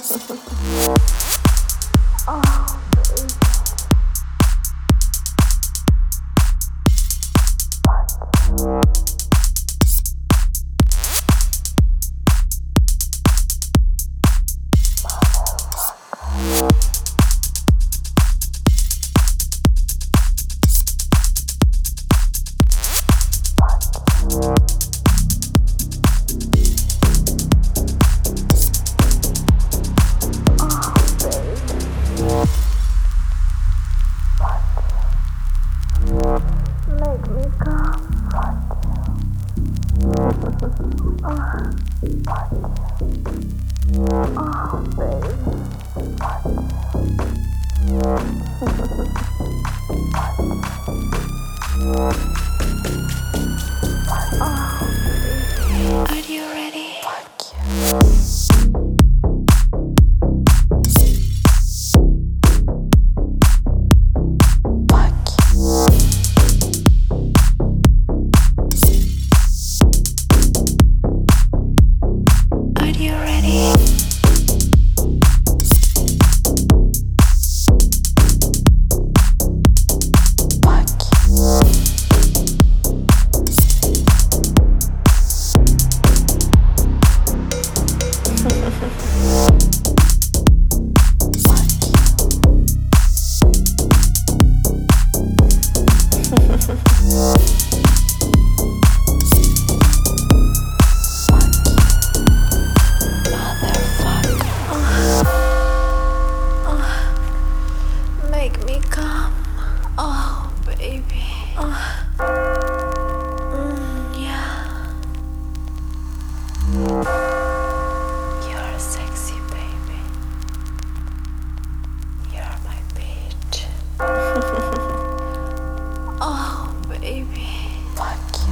That's right. Oh,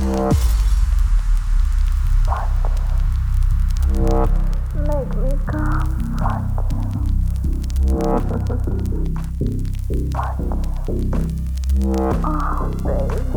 Oh, baby.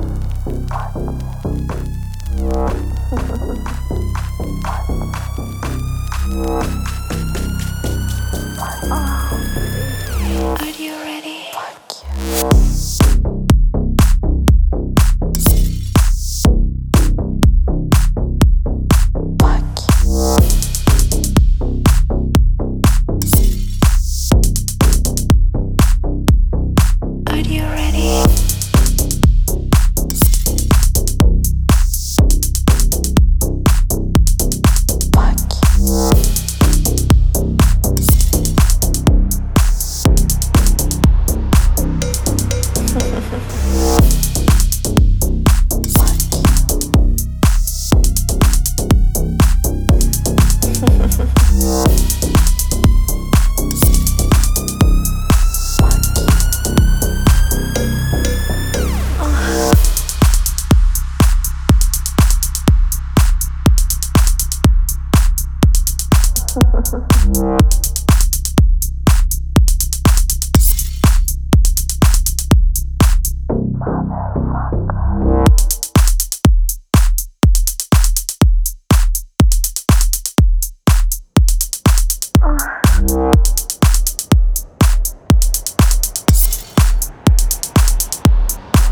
Bye.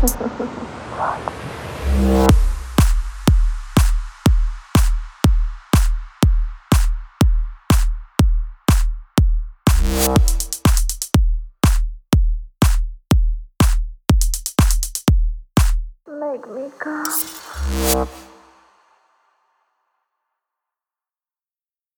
Make me come.